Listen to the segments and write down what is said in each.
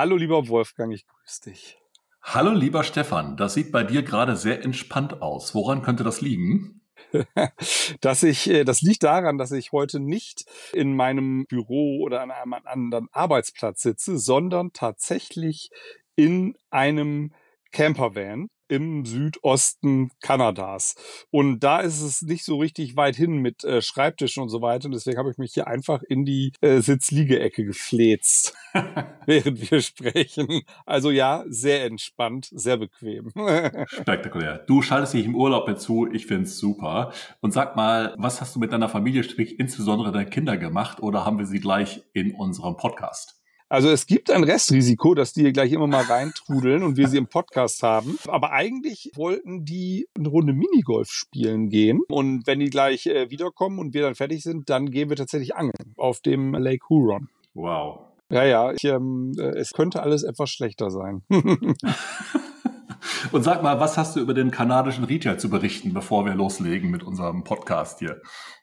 Hallo lieber Wolfgang, ich grüße dich. Hallo lieber Stefan, das sieht bei dir gerade sehr entspannt aus. Woran könnte das liegen? dass ich, äh, das liegt daran, dass ich heute nicht in meinem Büro oder an einem anderen Arbeitsplatz sitze, sondern tatsächlich in einem Campervan im Südosten Kanadas. Und da ist es nicht so richtig weit hin mit äh, Schreibtischen und so weiter. Und deswegen habe ich mich hier einfach in die äh, Sitzliegeecke gefläzt, während wir sprechen. Also ja, sehr entspannt, sehr bequem. Spektakulär. Du schaltest dich im Urlaub mit zu. Ich find's super. Und sag mal, was hast du mit deiner Familie, sprich insbesondere deinen Kinder gemacht? Oder haben wir sie gleich in unserem Podcast? Also es gibt ein Restrisiko, dass die hier gleich immer mal reintrudeln und wir sie im Podcast haben. Aber eigentlich wollten die eine Runde Minigolf spielen gehen. Und wenn die gleich äh, wiederkommen und wir dann fertig sind, dann gehen wir tatsächlich angeln auf dem Lake Huron. Wow. Ja, ja, ich, ähm, äh, es könnte alles etwas schlechter sein. Und sag mal, was hast du über den kanadischen Retail zu berichten, bevor wir loslegen mit unserem Podcast hier?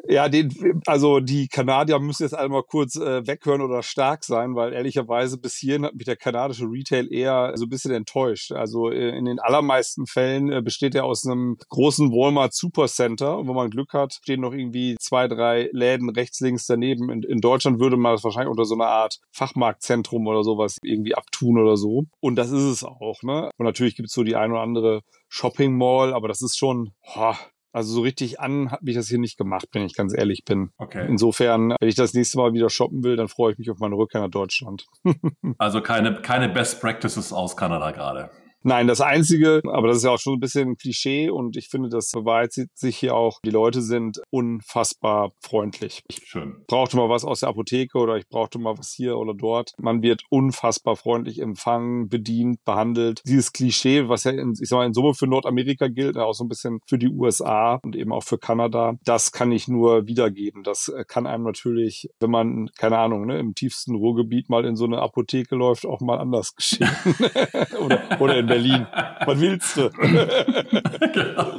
Ja, den, also die Kanadier müssen jetzt einmal kurz äh, weghören oder stark sein, weil ehrlicherweise bis hierhin hat mich der kanadische Retail eher so ein bisschen enttäuscht. Also äh, in den allermeisten Fällen äh, besteht er aus einem großen Walmart Supercenter und wenn man Glück hat, stehen noch irgendwie zwei, drei Läden rechts, links daneben. In, in Deutschland würde man das wahrscheinlich unter so einer Art Fachmarktzentrum oder sowas irgendwie abtun oder so. Und das ist es auch, ne? Und natürlich gibt es so die ein oder andere Shopping Mall, aber das ist schon, oh, also so richtig an hat mich das hier nicht gemacht, wenn ich ganz ehrlich bin. Okay. Insofern, wenn ich das nächste Mal wieder shoppen will, dann freue ich mich auf meine Rückkehr nach Deutschland. also keine, keine Best Practices aus Kanada gerade. Nein, das Einzige, aber das ist ja auch schon ein bisschen ein Klischee und ich finde, das beweist sich hier auch, die Leute sind unfassbar freundlich. Schön. Ich brauchte mal was aus der Apotheke oder ich brauchte mal was hier oder dort. Man wird unfassbar freundlich empfangen, bedient, behandelt. Dieses Klischee, was ja in, ich sag mal, in Summe für Nordamerika gilt, auch so ein bisschen für die USA und eben auch für Kanada, das kann ich nur wiedergeben. Das kann einem natürlich, wenn man, keine Ahnung, ne, im tiefsten Ruhrgebiet mal in so eine Apotheke läuft, auch mal anders geschehen. oder, oder in Berlin. Was willst du? genau.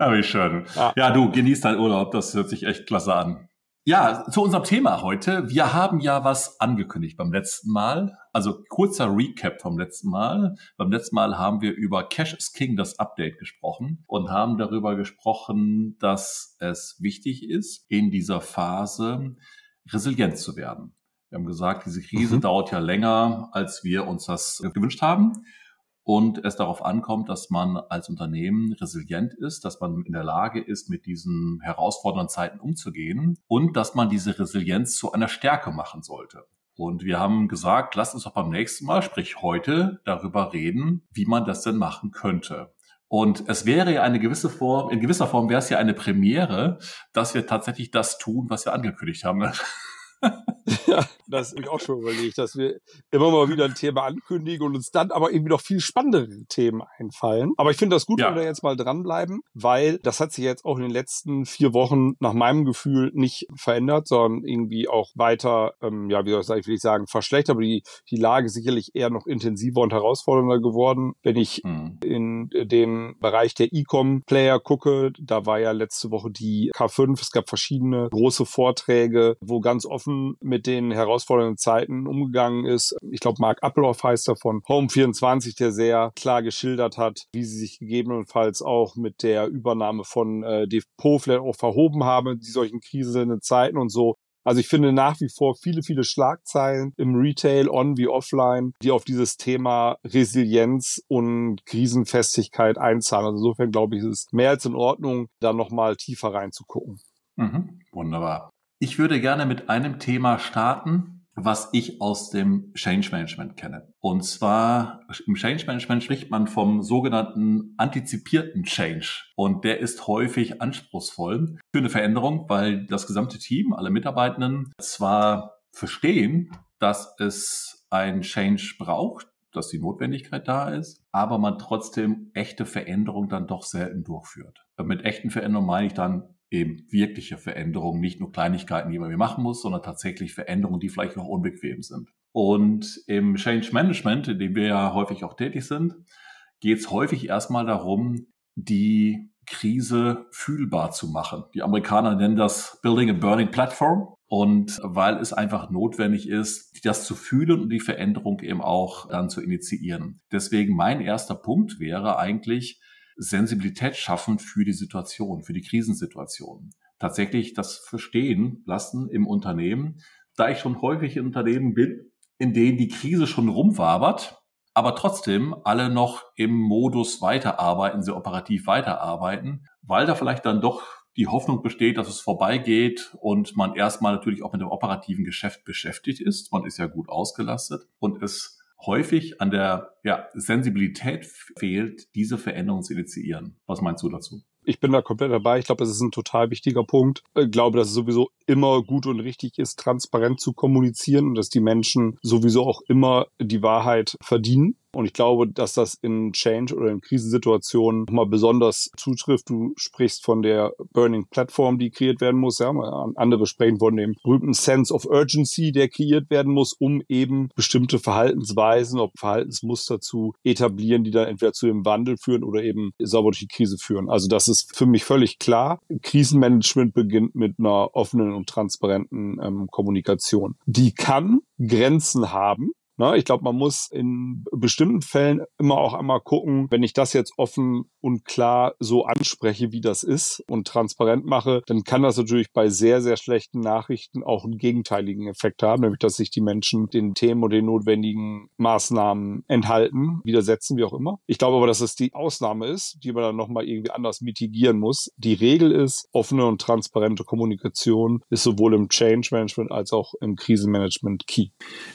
ja, wie schön. Ja. ja, du genießt deinen Urlaub. Das hört sich echt klasse an. Ja, zu unserem Thema heute. Wir haben ja was angekündigt beim letzten Mal. Also kurzer Recap vom letzten Mal. Beim letzten Mal haben wir über Cash is King, das Update, gesprochen und haben darüber gesprochen, dass es wichtig ist, in dieser Phase resilient zu werden. Wir haben gesagt, diese Krise mhm. dauert ja länger, als wir uns das gewünscht haben. Und es darauf ankommt, dass man als Unternehmen resilient ist, dass man in der Lage ist, mit diesen herausfordernden Zeiten umzugehen und dass man diese Resilienz zu einer Stärke machen sollte. Und wir haben gesagt, lasst uns doch beim nächsten Mal, sprich heute, darüber reden, wie man das denn machen könnte. Und es wäre ja eine gewisse Form, in gewisser Form wäre es ja eine Premiere, dass wir tatsächlich das tun, was wir angekündigt haben. ja, das habe ich auch schon überlegt, dass wir immer mal wieder ein Thema ankündigen und uns dann aber irgendwie noch viel spannendere Themen einfallen. Aber ich finde das gut, ja. wenn wir da jetzt mal dranbleiben, weil das hat sich jetzt auch in den letzten vier Wochen nach meinem Gefühl nicht verändert, sondern irgendwie auch weiter, ähm, ja, wie soll ich sagen, will ich sagen, verschlechtert, aber die, die Lage sicherlich eher noch intensiver und herausfordernder geworden. Wenn ich hm. in den Bereich der E-Com-Player gucke, da war ja letzte Woche die K5, es gab verschiedene große Vorträge, wo ganz offen offen mit den herausfordernden Zeiten umgegangen ist. Ich glaube, Mark Appelhoff heißt er von Home24, der sehr klar geschildert hat, wie sie sich gegebenenfalls auch mit der Übernahme von äh, Depot vielleicht auch verhoben haben, die solchen kriselnden Zeiten und so. Also ich finde nach wie vor viele, viele Schlagzeilen im Retail, on wie offline, die auf dieses Thema Resilienz und Krisenfestigkeit einzahlen. Also insofern glaube ich, ist es mehr als in Ordnung, da nochmal tiefer reinzugucken. Mhm, wunderbar. Ich würde gerne mit einem Thema starten, was ich aus dem Change Management kenne. Und zwar im Change Management spricht man vom sogenannten antizipierten Change. Und der ist häufig anspruchsvoll für eine Veränderung, weil das gesamte Team, alle Mitarbeitenden zwar verstehen, dass es ein Change braucht, dass die Notwendigkeit da ist, aber man trotzdem echte Veränderungen dann doch selten durchführt. Mit echten Veränderungen meine ich dann eben wirkliche Veränderungen, nicht nur Kleinigkeiten, die man machen muss, sondern tatsächlich Veränderungen, die vielleicht auch unbequem sind. Und im Change Management, in dem wir ja häufig auch tätig sind, geht es häufig erstmal darum, die Krise fühlbar zu machen. Die Amerikaner nennen das Building a Burning Platform. Und weil es einfach notwendig ist, das zu fühlen und die Veränderung eben auch dann zu initiieren. Deswegen mein erster Punkt wäre eigentlich Sensibilität schaffen für die Situation, für die Krisensituation. Tatsächlich das verstehen lassen im Unternehmen. Da ich schon häufig in Unternehmen bin, in denen die Krise schon rumwabert, aber trotzdem alle noch im Modus weiterarbeiten, sehr operativ weiterarbeiten, weil da vielleicht dann doch die Hoffnung besteht, dass es vorbeigeht und man erstmal natürlich auch mit dem operativen Geschäft beschäftigt ist. Man ist ja gut ausgelastet und es häufig an der ja, Sensibilität fehlt, diese Veränderungen zu initiieren. Was meinst du dazu? Ich bin da komplett dabei. Ich glaube, das ist ein total wichtiger Punkt. Ich glaube, dass es sowieso immer gut und richtig ist, transparent zu kommunizieren und dass die Menschen sowieso auch immer die Wahrheit verdienen. Und ich glaube, dass das in Change oder in Krisensituationen nochmal besonders zutrifft. Du sprichst von der Burning Platform, die kreiert werden muss. Ja, andere sprechen von dem berühmten Sense of Urgency, der kreiert werden muss, um eben bestimmte Verhaltensweisen, ob Verhaltensmuster zu etablieren, die dann entweder zu dem Wandel führen oder eben sauber durch die Krise führen. Also das ist für mich völlig klar. Krisenmanagement beginnt mit einer offenen und transparenten ähm, Kommunikation. Die kann Grenzen haben. Na, ich glaube, man muss in bestimmten Fällen immer auch einmal gucken, wenn ich das jetzt offen und klar so anspreche, wie das ist und transparent mache, dann kann das natürlich bei sehr, sehr schlechten Nachrichten auch einen gegenteiligen Effekt haben, nämlich dass sich die Menschen den Themen und den notwendigen Maßnahmen enthalten, widersetzen, wie auch immer. Ich glaube aber, dass es die Ausnahme ist, die man dann nochmal irgendwie anders mitigieren muss. Die Regel ist, offene und transparente Kommunikation ist sowohl im Change Management als auch im Krisenmanagement key.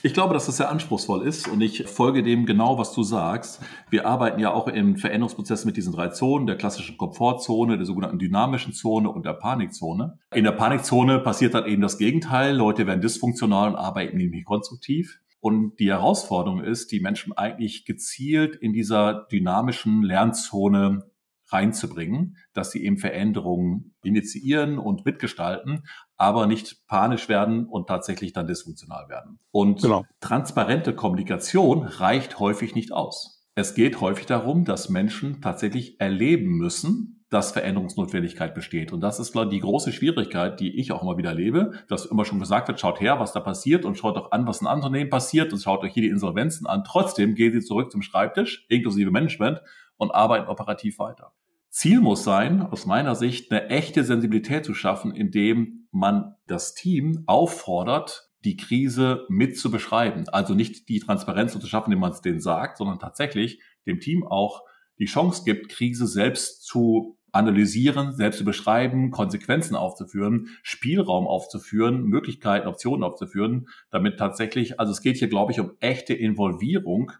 Ich glaube, dass das sehr anspruchsvoll anspruchsvoll ist und ich folge dem genau, was du sagst. Wir arbeiten ja auch im Veränderungsprozess mit diesen drei Zonen, der klassischen Komfortzone, der sogenannten dynamischen Zone und der Panikzone. In der Panikzone passiert dann eben das Gegenteil. Leute werden dysfunktional und arbeiten nicht konstruktiv. Und die Herausforderung ist, die Menschen eigentlich gezielt in dieser dynamischen Lernzone reinzubringen, dass sie eben Veränderungen initiieren und mitgestalten, aber nicht panisch werden und tatsächlich dann dysfunktional werden. Und genau. transparente Kommunikation reicht häufig nicht aus. Es geht häufig darum, dass Menschen tatsächlich erleben müssen, dass Veränderungsnotwendigkeit besteht. Und das ist, glaube die große Schwierigkeit, die ich auch immer wieder lebe, dass immer schon gesagt wird, schaut her, was da passiert und schaut doch an, was in anderen Unternehmen passiert und schaut euch hier die Insolvenzen an. Trotzdem gehen sie zurück zum Schreibtisch, inklusive Management, und arbeiten operativ weiter. Ziel muss sein, aus meiner Sicht, eine echte Sensibilität zu schaffen, indem man das Team auffordert, die Krise mit zu beschreiben. Also nicht die Transparenz zu schaffen, indem man es denen sagt, sondern tatsächlich dem Team auch die Chance gibt, Krise selbst zu analysieren, selbst zu beschreiben, Konsequenzen aufzuführen, Spielraum aufzuführen, Möglichkeiten, Optionen aufzuführen, damit tatsächlich, also es geht hier, glaube ich, um echte Involvierung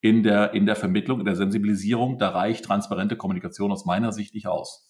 in der, in der Vermittlung, in der Sensibilisierung, da reicht transparente Kommunikation aus meiner Sicht nicht aus.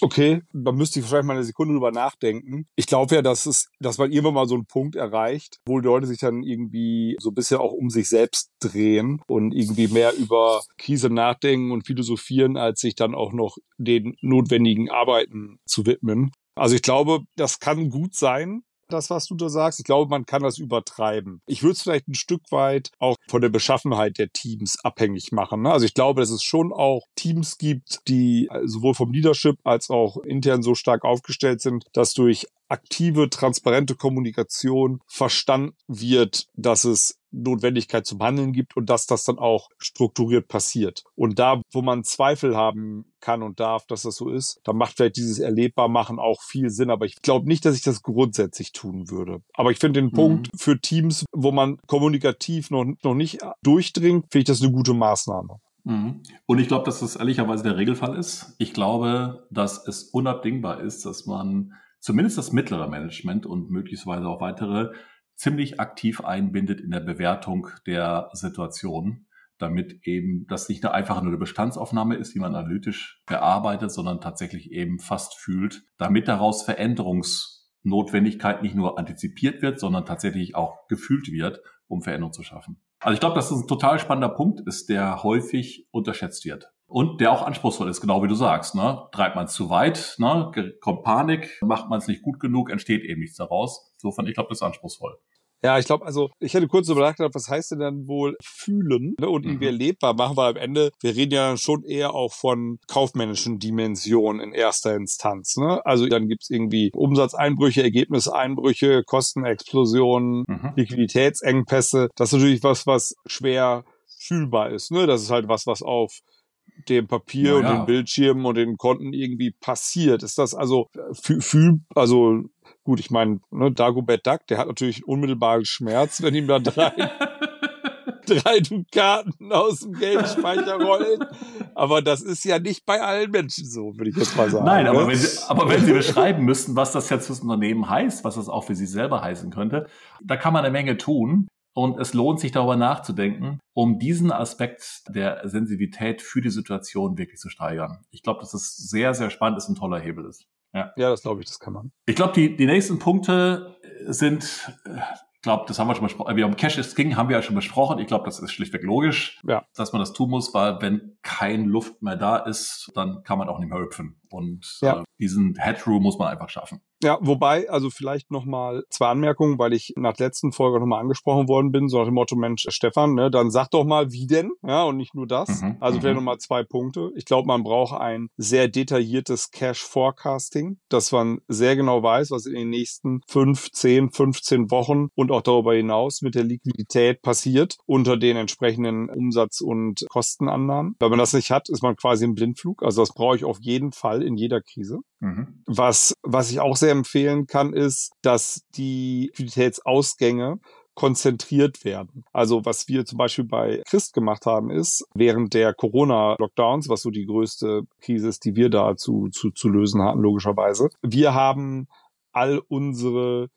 Okay, da müsste ich vielleicht mal eine Sekunde drüber nachdenken. Ich glaube ja, dass es, dass man irgendwann mal so einen Punkt erreicht, wo Leute sich dann irgendwie so ein bisschen auch um sich selbst drehen und irgendwie mehr über Krise nachdenken und philosophieren, als sich dann auch noch den notwendigen Arbeiten zu widmen. Also ich glaube, das kann gut sein, das, was du da sagst. Ich glaube, man kann das übertreiben. Ich würde es vielleicht ein Stück weit auch von der Beschaffenheit der Teams abhängig machen. Ne? Also ich glaube, dass es schon auch Teams gibt, die sowohl vom Leadership als auch intern so stark aufgestellt sind, dass durch aktive, transparente Kommunikation verstanden wird, dass es Notwendigkeit zum Handeln gibt und dass das dann auch strukturiert passiert. Und da, wo man Zweifel haben kann und darf, dass das so ist, dann macht vielleicht dieses Erlebbarmachen auch viel Sinn. Aber ich glaube nicht, dass ich das grundsätzlich tun würde. Aber ich finde den mhm. Punkt für Teams, wo man kommunikativ noch, noch nicht durchdringt, finde ich das eine gute Maßnahme. Mhm. Und ich glaube, dass das ehrlicherweise der Regelfall ist. Ich glaube, dass es unabdingbar ist, dass man zumindest das mittlere Management und möglicherweise auch weitere ziemlich aktiv einbindet in der Bewertung der Situation, damit eben das nicht nur einfach nur eine Bestandsaufnahme ist, die man analytisch bearbeitet, sondern tatsächlich eben fast fühlt, damit daraus Veränderungsnotwendigkeit nicht nur antizipiert wird, sondern tatsächlich auch gefühlt wird, um Veränderung zu schaffen. Also ich glaube, dass das ein total spannender Punkt ist, der häufig unterschätzt wird. Und der auch anspruchsvoll ist, genau wie du sagst. Ne? Treibt man es zu weit, ne? kommt Panik, macht man es nicht gut genug, entsteht eben nichts daraus. Insofern, ich glaube, das ist anspruchsvoll. Ja, ich glaube, also ich hätte kurz überlegt, was heißt denn dann wohl fühlen ne, und irgendwie mhm. erlebbar machen, weil am Ende, wir reden ja schon eher auch von kaufmännischen Dimensionen in erster Instanz. Ne? Also dann gibt's irgendwie Umsatzeinbrüche, Ergebniseinbrüche, Kostenexplosionen, mhm. Liquiditätsengpässe. Das ist natürlich was, was schwer fühlbar ist. Ne? Das ist halt was, was auf dem Papier ja, und den Bildschirmen und den Konten irgendwie passiert. Ist das also fühl, also Gut, ich meine, ne, Dagobert Duck, der hat natürlich unmittelbaren Schmerz, wenn ihm da drei, drei Dukaten aus dem Geldspeicher rollen. Aber das ist ja nicht bei allen Menschen so, würde ich jetzt mal sagen. Nein, aber, ne? wenn Sie, aber wenn Sie beschreiben müssten, was das jetzt fürs Unternehmen heißt, was das auch für Sie selber heißen könnte, da kann man eine Menge tun. Und es lohnt sich darüber nachzudenken, um diesen Aspekt der Sensibilität für die Situation wirklich zu steigern. Ich glaube, dass es sehr, sehr spannend ist und ein toller Hebel ist. Ja, ja das glaube ich, das kann man. Ich glaube, die, die nächsten Punkte sind, äh, ich glaube, das haben wir schon besprochen. Wir haben Cash is King, haben wir ja schon besprochen. Ich glaube, das ist schlichtweg logisch, ja. dass man das tun muss, weil wenn kein Luft mehr da ist, dann kann man auch nicht mehr hüpfen. Und ja. äh, diesen Headroom muss man einfach schaffen. Ja, wobei, also vielleicht nochmal zwei Anmerkungen, weil ich nach der letzten Folge nochmal angesprochen worden bin, so nach dem Motto, Mensch, Stefan, ne, dann sag doch mal, wie denn? Ja, und nicht nur das. Mhm, also vielleicht mhm. nochmal zwei Punkte. Ich glaube, man braucht ein sehr detailliertes Cash-Forecasting, dass man sehr genau weiß, was in den nächsten fünf, zehn, 15 Wochen und auch darüber hinaus mit der Liquidität passiert unter den entsprechenden Umsatz- und Kostenannahmen. Wenn man das nicht hat, ist man quasi im Blindflug. Also das brauche ich auf jeden Fall in jeder Krise. Mhm. Was, was ich auch sehr empfehlen kann, ist, dass die Liquiditätsausgänge konzentriert werden. Also was wir zum Beispiel bei Christ gemacht haben, ist während der Corona-Lockdowns, was so die größte Krise ist, die wir da zu, zu, zu lösen hatten, logischerweise. Wir haben all unsere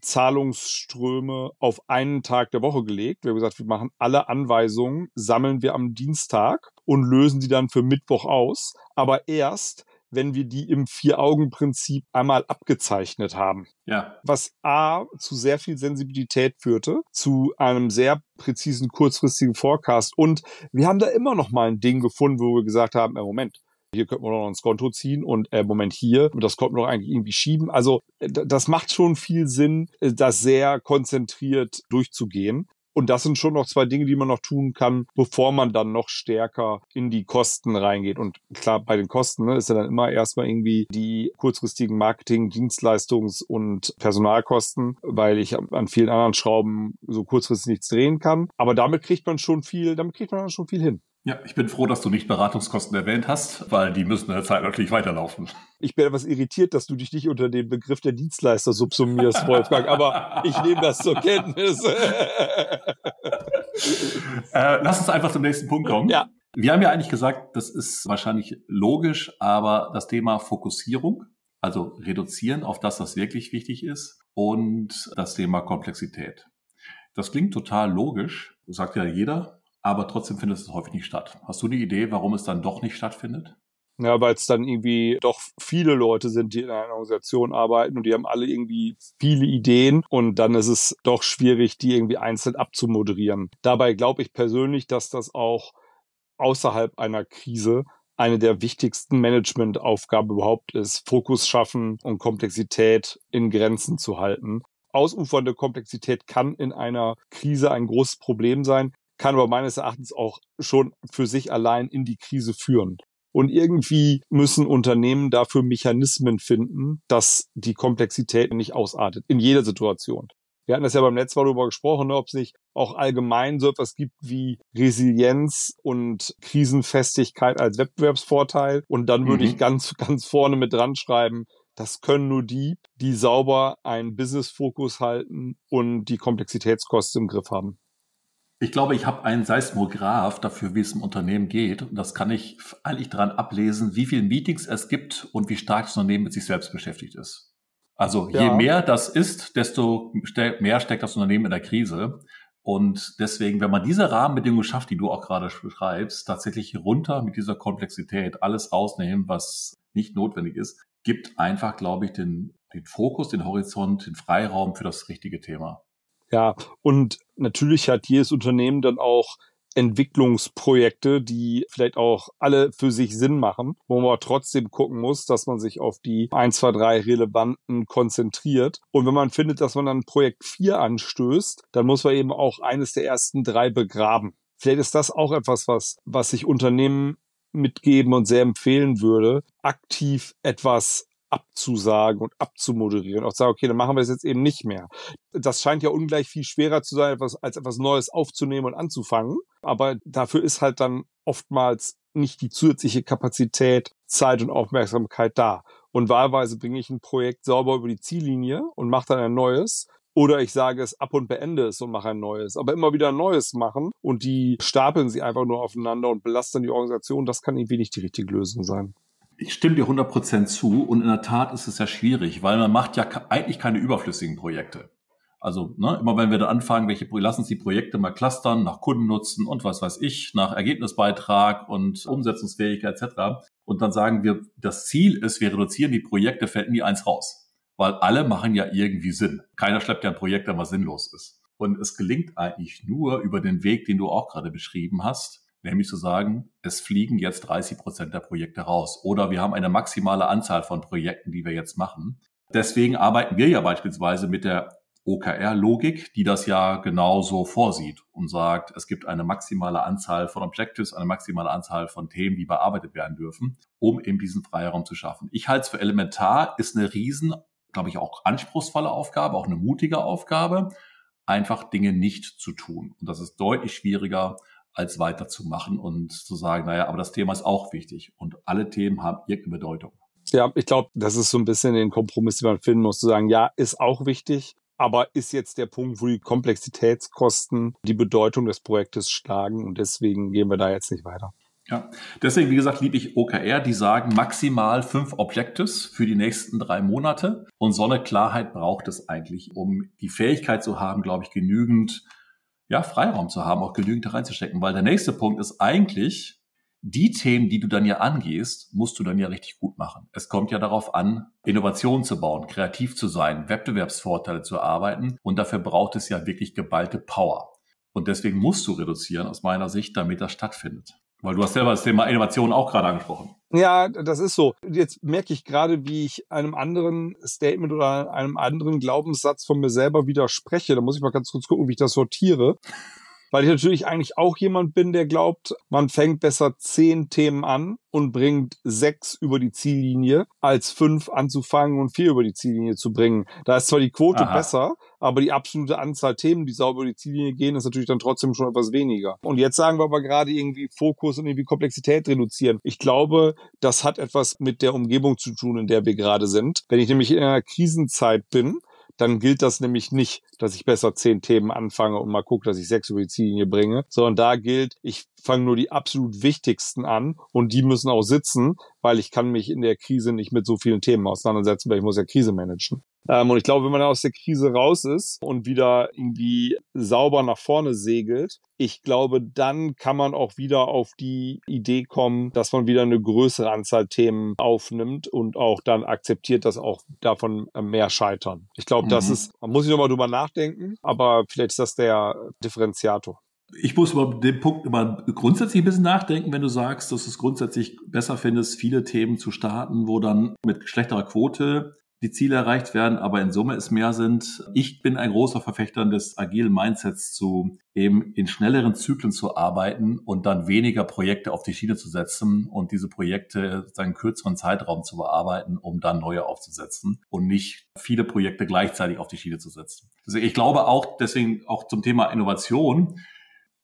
Zahlungsströme auf einen Tag der Woche gelegt. Wir haben gesagt, wir machen alle Anweisungen, sammeln wir am Dienstag und lösen die dann für Mittwoch aus. Aber erst, wenn wir die im Vier-Augen-Prinzip einmal abgezeichnet haben. Ja. Was A zu sehr viel Sensibilität führte, zu einem sehr präzisen kurzfristigen Forecast. Und wir haben da immer noch mal ein Ding gefunden, wo wir gesagt haben, äh, Moment, hier könnte man noch ins Konto ziehen und äh, Moment hier, das konnte man doch eigentlich irgendwie schieben. Also das macht schon viel Sinn, äh, das sehr konzentriert durchzugehen. Und das sind schon noch zwei Dinge, die man noch tun kann, bevor man dann noch stärker in die Kosten reingeht. Und klar, bei den Kosten ne, ist ja dann immer erstmal irgendwie die kurzfristigen Marketing-, Dienstleistungs- und Personalkosten, weil ich an vielen anderen Schrauben so kurzfristig nichts drehen kann. Aber damit kriegt man schon viel, damit kriegt man schon viel hin. Ja, ich bin froh, dass du nicht Beratungskosten erwähnt hast, weil die müssen in der Zeit natürlich weiterlaufen. Ich bin etwas irritiert, dass du dich nicht unter den Begriff der Dienstleister subsumierst, Wolfgang, aber ich nehme das zur Kenntnis. äh, lass uns einfach zum nächsten Punkt kommen. Ja. Wir haben ja eigentlich gesagt, das ist wahrscheinlich logisch, aber das Thema Fokussierung, also reduzieren auf das, was wirklich wichtig ist und das Thema Komplexität. Das klingt total logisch, sagt ja jeder, aber trotzdem findet es häufig nicht statt. Hast du eine Idee, warum es dann doch nicht stattfindet? Ja, weil es dann irgendwie doch viele Leute sind, die in einer Organisation arbeiten und die haben alle irgendwie viele Ideen und dann ist es doch schwierig, die irgendwie einzeln abzumoderieren. Dabei glaube ich persönlich, dass das auch außerhalb einer Krise eine der wichtigsten Managementaufgaben überhaupt ist, Fokus schaffen und Komplexität in Grenzen zu halten. Ausufernde Komplexität kann in einer Krise ein großes Problem sein kann aber meines Erachtens auch schon für sich allein in die Krise führen. Und irgendwie müssen Unternehmen dafür Mechanismen finden, dass die Komplexität nicht ausartet, in jeder Situation. Wir hatten das ja beim letzten Mal darüber gesprochen, ob es nicht auch allgemein so etwas gibt wie Resilienz und Krisenfestigkeit als Wettbewerbsvorteil. Und dann würde mhm. ich ganz, ganz vorne mit dran schreiben, das können nur die, die sauber einen Business-Fokus halten und die Komplexitätskosten im Griff haben. Ich glaube, ich habe einen Seismograph dafür, wie es im Unternehmen geht. Und das kann ich eigentlich daran ablesen, wie viele Meetings es gibt und wie stark das Unternehmen mit sich selbst beschäftigt ist. Also ja. je mehr das ist, desto mehr steckt das Unternehmen in der Krise. Und deswegen, wenn man diese Rahmenbedingungen schafft, die du auch gerade beschreibst, tatsächlich runter mit dieser Komplexität, alles rausnehmen, was nicht notwendig ist, gibt einfach, glaube ich, den, den Fokus, den Horizont, den Freiraum für das richtige Thema. Ja, und natürlich hat jedes Unternehmen dann auch Entwicklungsprojekte, die vielleicht auch alle für sich Sinn machen, wo man trotzdem gucken muss, dass man sich auf die ein, zwei, drei relevanten konzentriert. Und wenn man findet, dass man dann Projekt vier anstößt, dann muss man eben auch eines der ersten drei begraben. Vielleicht ist das auch etwas, was, was sich Unternehmen mitgeben und sehr empfehlen würde, aktiv etwas abzusagen und abzumoderieren. Auch sagen, okay, dann machen wir es jetzt eben nicht mehr. Das scheint ja ungleich viel schwerer zu sein, etwas, als etwas Neues aufzunehmen und anzufangen. Aber dafür ist halt dann oftmals nicht die zusätzliche Kapazität, Zeit und Aufmerksamkeit da. Und wahlweise bringe ich ein Projekt sauber über die Ziellinie und mache dann ein neues. Oder ich sage es ab und beende es und mache ein neues. Aber immer wieder ein neues machen und die stapeln sie einfach nur aufeinander und belasten die Organisation, das kann irgendwie nicht die richtige Lösung sein. Ich stimme dir 100% zu und in der Tat ist es ja schwierig, weil man macht ja eigentlich keine überflüssigen Projekte. Also ne, immer wenn wir da anfangen, welche lassen Sie die Projekte mal clustern nach Kundennutzen und was weiß ich, nach Ergebnisbeitrag und Umsetzungsfähigkeit etc. Und dann sagen wir, das Ziel ist, wir reduzieren die Projekte, fällt nie eins raus. Weil alle machen ja irgendwie Sinn. Keiner schleppt ja ein Projekt, der was sinnlos ist. Und es gelingt eigentlich nur über den Weg, den du auch gerade beschrieben hast, nämlich zu sagen, es fliegen jetzt 30 Prozent der Projekte raus oder wir haben eine maximale Anzahl von Projekten, die wir jetzt machen. Deswegen arbeiten wir ja beispielsweise mit der OKR-Logik, die das ja genauso vorsieht und sagt, es gibt eine maximale Anzahl von Objectives, eine maximale Anzahl von Themen, die bearbeitet werden dürfen, um eben diesen Freiraum zu schaffen. Ich halte es für elementar, ist eine riesen, glaube ich, auch anspruchsvolle Aufgabe, auch eine mutige Aufgabe, einfach Dinge nicht zu tun. Und das ist deutlich schwieriger, als weiterzumachen und zu sagen, naja, aber das Thema ist auch wichtig und alle Themen haben irgendeine Bedeutung. Ja, ich glaube, das ist so ein bisschen den Kompromiss, den man finden muss, zu sagen, ja, ist auch wichtig, aber ist jetzt der Punkt, wo die Komplexitätskosten die Bedeutung des Projektes schlagen und deswegen gehen wir da jetzt nicht weiter. Ja, deswegen, wie gesagt, liebe ich OKR, die sagen maximal fünf Objectives für die nächsten drei Monate. Und so eine Klarheit braucht es eigentlich, um die Fähigkeit zu haben, glaube ich, genügend ja, Freiraum zu haben, auch genügend da reinzustecken. Weil der nächste Punkt ist eigentlich, die Themen, die du dann ja angehst, musst du dann ja richtig gut machen. Es kommt ja darauf an, Innovationen zu bauen, kreativ zu sein, Wettbewerbsvorteile zu erarbeiten. Und dafür braucht es ja wirklich geballte Power. Und deswegen musst du reduzieren aus meiner Sicht, damit das stattfindet. Weil du hast selber das Thema Innovation auch gerade angesprochen. Ja, das ist so. Jetzt merke ich gerade, wie ich einem anderen Statement oder einem anderen Glaubenssatz von mir selber widerspreche. Da muss ich mal ganz kurz gucken, wie ich das sortiere. Weil ich natürlich eigentlich auch jemand bin, der glaubt, man fängt besser zehn Themen an und bringt sechs über die Ziellinie, als fünf anzufangen und vier über die Ziellinie zu bringen. Da ist zwar die Quote Aha. besser, aber die absolute Anzahl Themen, die sauber über die Ziellinie gehen, ist natürlich dann trotzdem schon etwas weniger. Und jetzt sagen wir aber gerade irgendwie Fokus und irgendwie Komplexität reduzieren. Ich glaube, das hat etwas mit der Umgebung zu tun, in der wir gerade sind. Wenn ich nämlich in einer Krisenzeit bin, dann gilt das nämlich nicht, dass ich besser zehn Themen anfange und mal gucke, dass ich sechs über die Ziellinie bringe, sondern da gilt, ich fange nur die absolut wichtigsten an und die müssen auch sitzen, weil ich kann mich in der Krise nicht mit so vielen Themen auseinandersetzen, weil ich muss ja Krise managen. Ähm, und ich glaube, wenn man aus der Krise raus ist und wieder irgendwie sauber nach vorne segelt, ich glaube, dann kann man auch wieder auf die Idee kommen, dass man wieder eine größere Anzahl Themen aufnimmt und auch dann akzeptiert, dass auch davon mehr scheitern. Ich glaube, mhm. das ist, man muss sich nochmal drüber nachdenken, aber vielleicht ist das der Differenziator. Ich muss über den Punkt immer grundsätzlich ein bisschen nachdenken, wenn du sagst, dass du es grundsätzlich besser findest, viele Themen zu starten, wo dann mit schlechterer Quote die Ziele erreicht werden, aber in Summe es mehr sind. Ich bin ein großer Verfechter des agilen Mindsets zu eben in schnelleren Zyklen zu arbeiten und dann weniger Projekte auf die Schiene zu setzen und diese Projekte seinen kürzeren Zeitraum zu bearbeiten, um dann neue aufzusetzen und nicht viele Projekte gleichzeitig auf die Schiene zu setzen. Also ich glaube auch deswegen auch zum Thema Innovation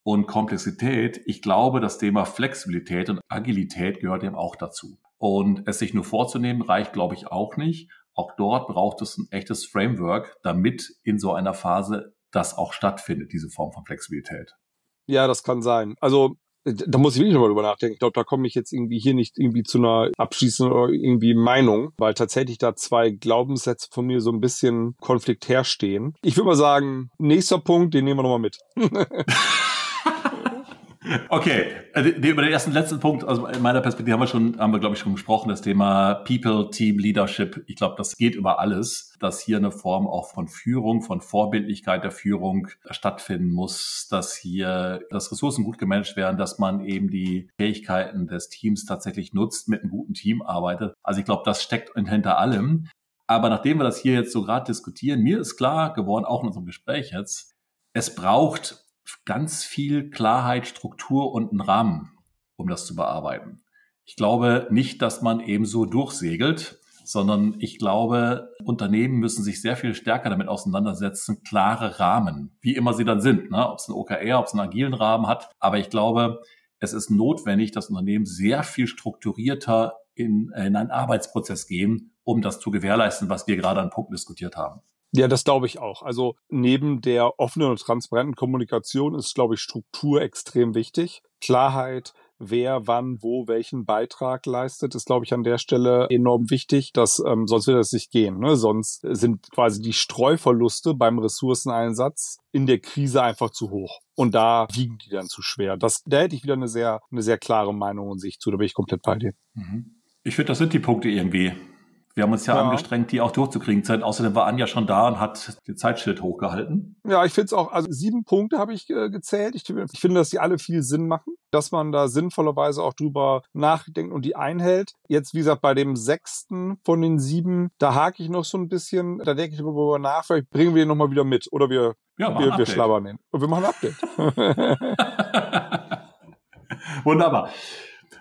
und Komplexität. Ich glaube, das Thema Flexibilität und Agilität gehört eben auch dazu. Und es sich nur vorzunehmen, reicht, glaube ich, auch nicht. Auch dort braucht es ein echtes Framework, damit in so einer Phase das auch stattfindet, diese Form von Flexibilität. Ja, das kann sein. Also da muss ich wirklich nochmal drüber nachdenken. Ich glaube, da komme ich jetzt irgendwie hier nicht irgendwie zu einer abschließenden oder irgendwie Meinung, weil tatsächlich da zwei Glaubenssätze von mir so ein bisschen konfliktär stehen. Ich würde mal sagen, nächster Punkt, den nehmen wir nochmal mit. Okay, äh, über den ersten letzten Punkt, also in meiner Perspektive haben wir schon, haben wir glaube ich schon gesprochen, das Thema People, Team, Leadership. Ich glaube, das geht über alles, dass hier eine Form auch von Führung, von Vorbildlichkeit der Führung stattfinden muss, dass hier, dass Ressourcen gut gemanagt werden, dass man eben die Fähigkeiten des Teams tatsächlich nutzt, mit einem guten Team arbeitet. Also ich glaube, das steckt hinter allem. Aber nachdem wir das hier jetzt so gerade diskutieren, mir ist klar geworden, auch in unserem Gespräch jetzt, es braucht ganz viel Klarheit, Struktur und einen Rahmen, um das zu bearbeiten. Ich glaube nicht, dass man eben so durchsegelt, sondern ich glaube, Unternehmen müssen sich sehr viel stärker damit auseinandersetzen, klare Rahmen, wie immer sie dann sind, ne? ob es ein OKR, ob es einen agilen Rahmen hat. Aber ich glaube, es ist notwendig, dass Unternehmen sehr viel strukturierter in, in einen Arbeitsprozess gehen, um das zu gewährleisten, was wir gerade an Punkten diskutiert haben. Ja, das glaube ich auch. Also neben der offenen und transparenten Kommunikation ist, glaube ich, Struktur extrem wichtig. Klarheit, wer wann wo welchen Beitrag leistet, ist, glaube ich, an der Stelle enorm wichtig. Dass, ähm, sonst wird das nicht gehen. Ne? Sonst sind quasi die Streuverluste beim Ressourceneinsatz in der Krise einfach zu hoch. Und da wiegen die dann zu schwer. Das, da hätte ich wieder eine sehr, eine sehr klare Meinung und Sicht zu. Da bin ich komplett bei dir. Mhm. Ich finde, das sind die Punkte irgendwie. Wir haben uns ja, ja, angestrengt, die auch durchzukriegen. Außerdem war Anja schon da und hat den Zeitschild hochgehalten. Ja, ich finde es auch, also sieben Punkte habe ich äh, gezählt. Ich, ich, finde, dass die alle viel Sinn machen, dass man da sinnvollerweise auch drüber nachdenkt und die einhält. Jetzt, wie gesagt, bei dem sechsten von den sieben, da hake ich noch so ein bisschen, da denke ich drüber nach, vielleicht bringen wir ihn nochmal wieder mit oder wir, ja, wir, wir schlabbern ihn. Und wir machen ein Update. Wunderbar.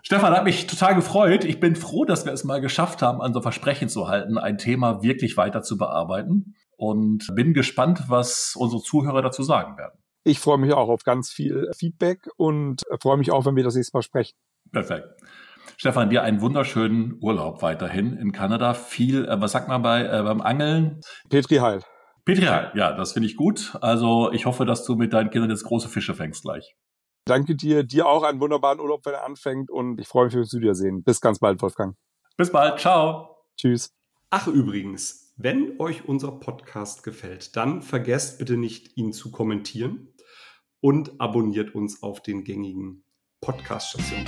Stefan, hat mich total gefreut. Ich bin froh, dass wir es mal geschafft haben, an so Versprechen zu halten, ein Thema wirklich weiter zu bearbeiten. Und bin gespannt, was unsere Zuhörer dazu sagen werden. Ich freue mich auch auf ganz viel Feedback und freue mich auch, wenn wir das nächste Mal sprechen. Perfekt. Stefan, dir einen wunderschönen Urlaub weiterhin in Kanada. Viel, äh, was sagt man bei, äh, beim Angeln? Petri Heil. Petri Heil, ja, das finde ich gut. Also ich hoffe, dass du mit deinen Kindern jetzt große Fische fängst gleich. Danke dir. Dir auch einen wunderbaren Urlaub, wenn er anfängt. Und ich freue mich, wenn wir uns wiedersehen. Bis ganz bald, Wolfgang. Bis bald. Ciao. Tschüss. Ach, übrigens, wenn euch unser Podcast gefällt, dann vergesst bitte nicht, ihn zu kommentieren und abonniert uns auf den gängigen Podcast-Stationen.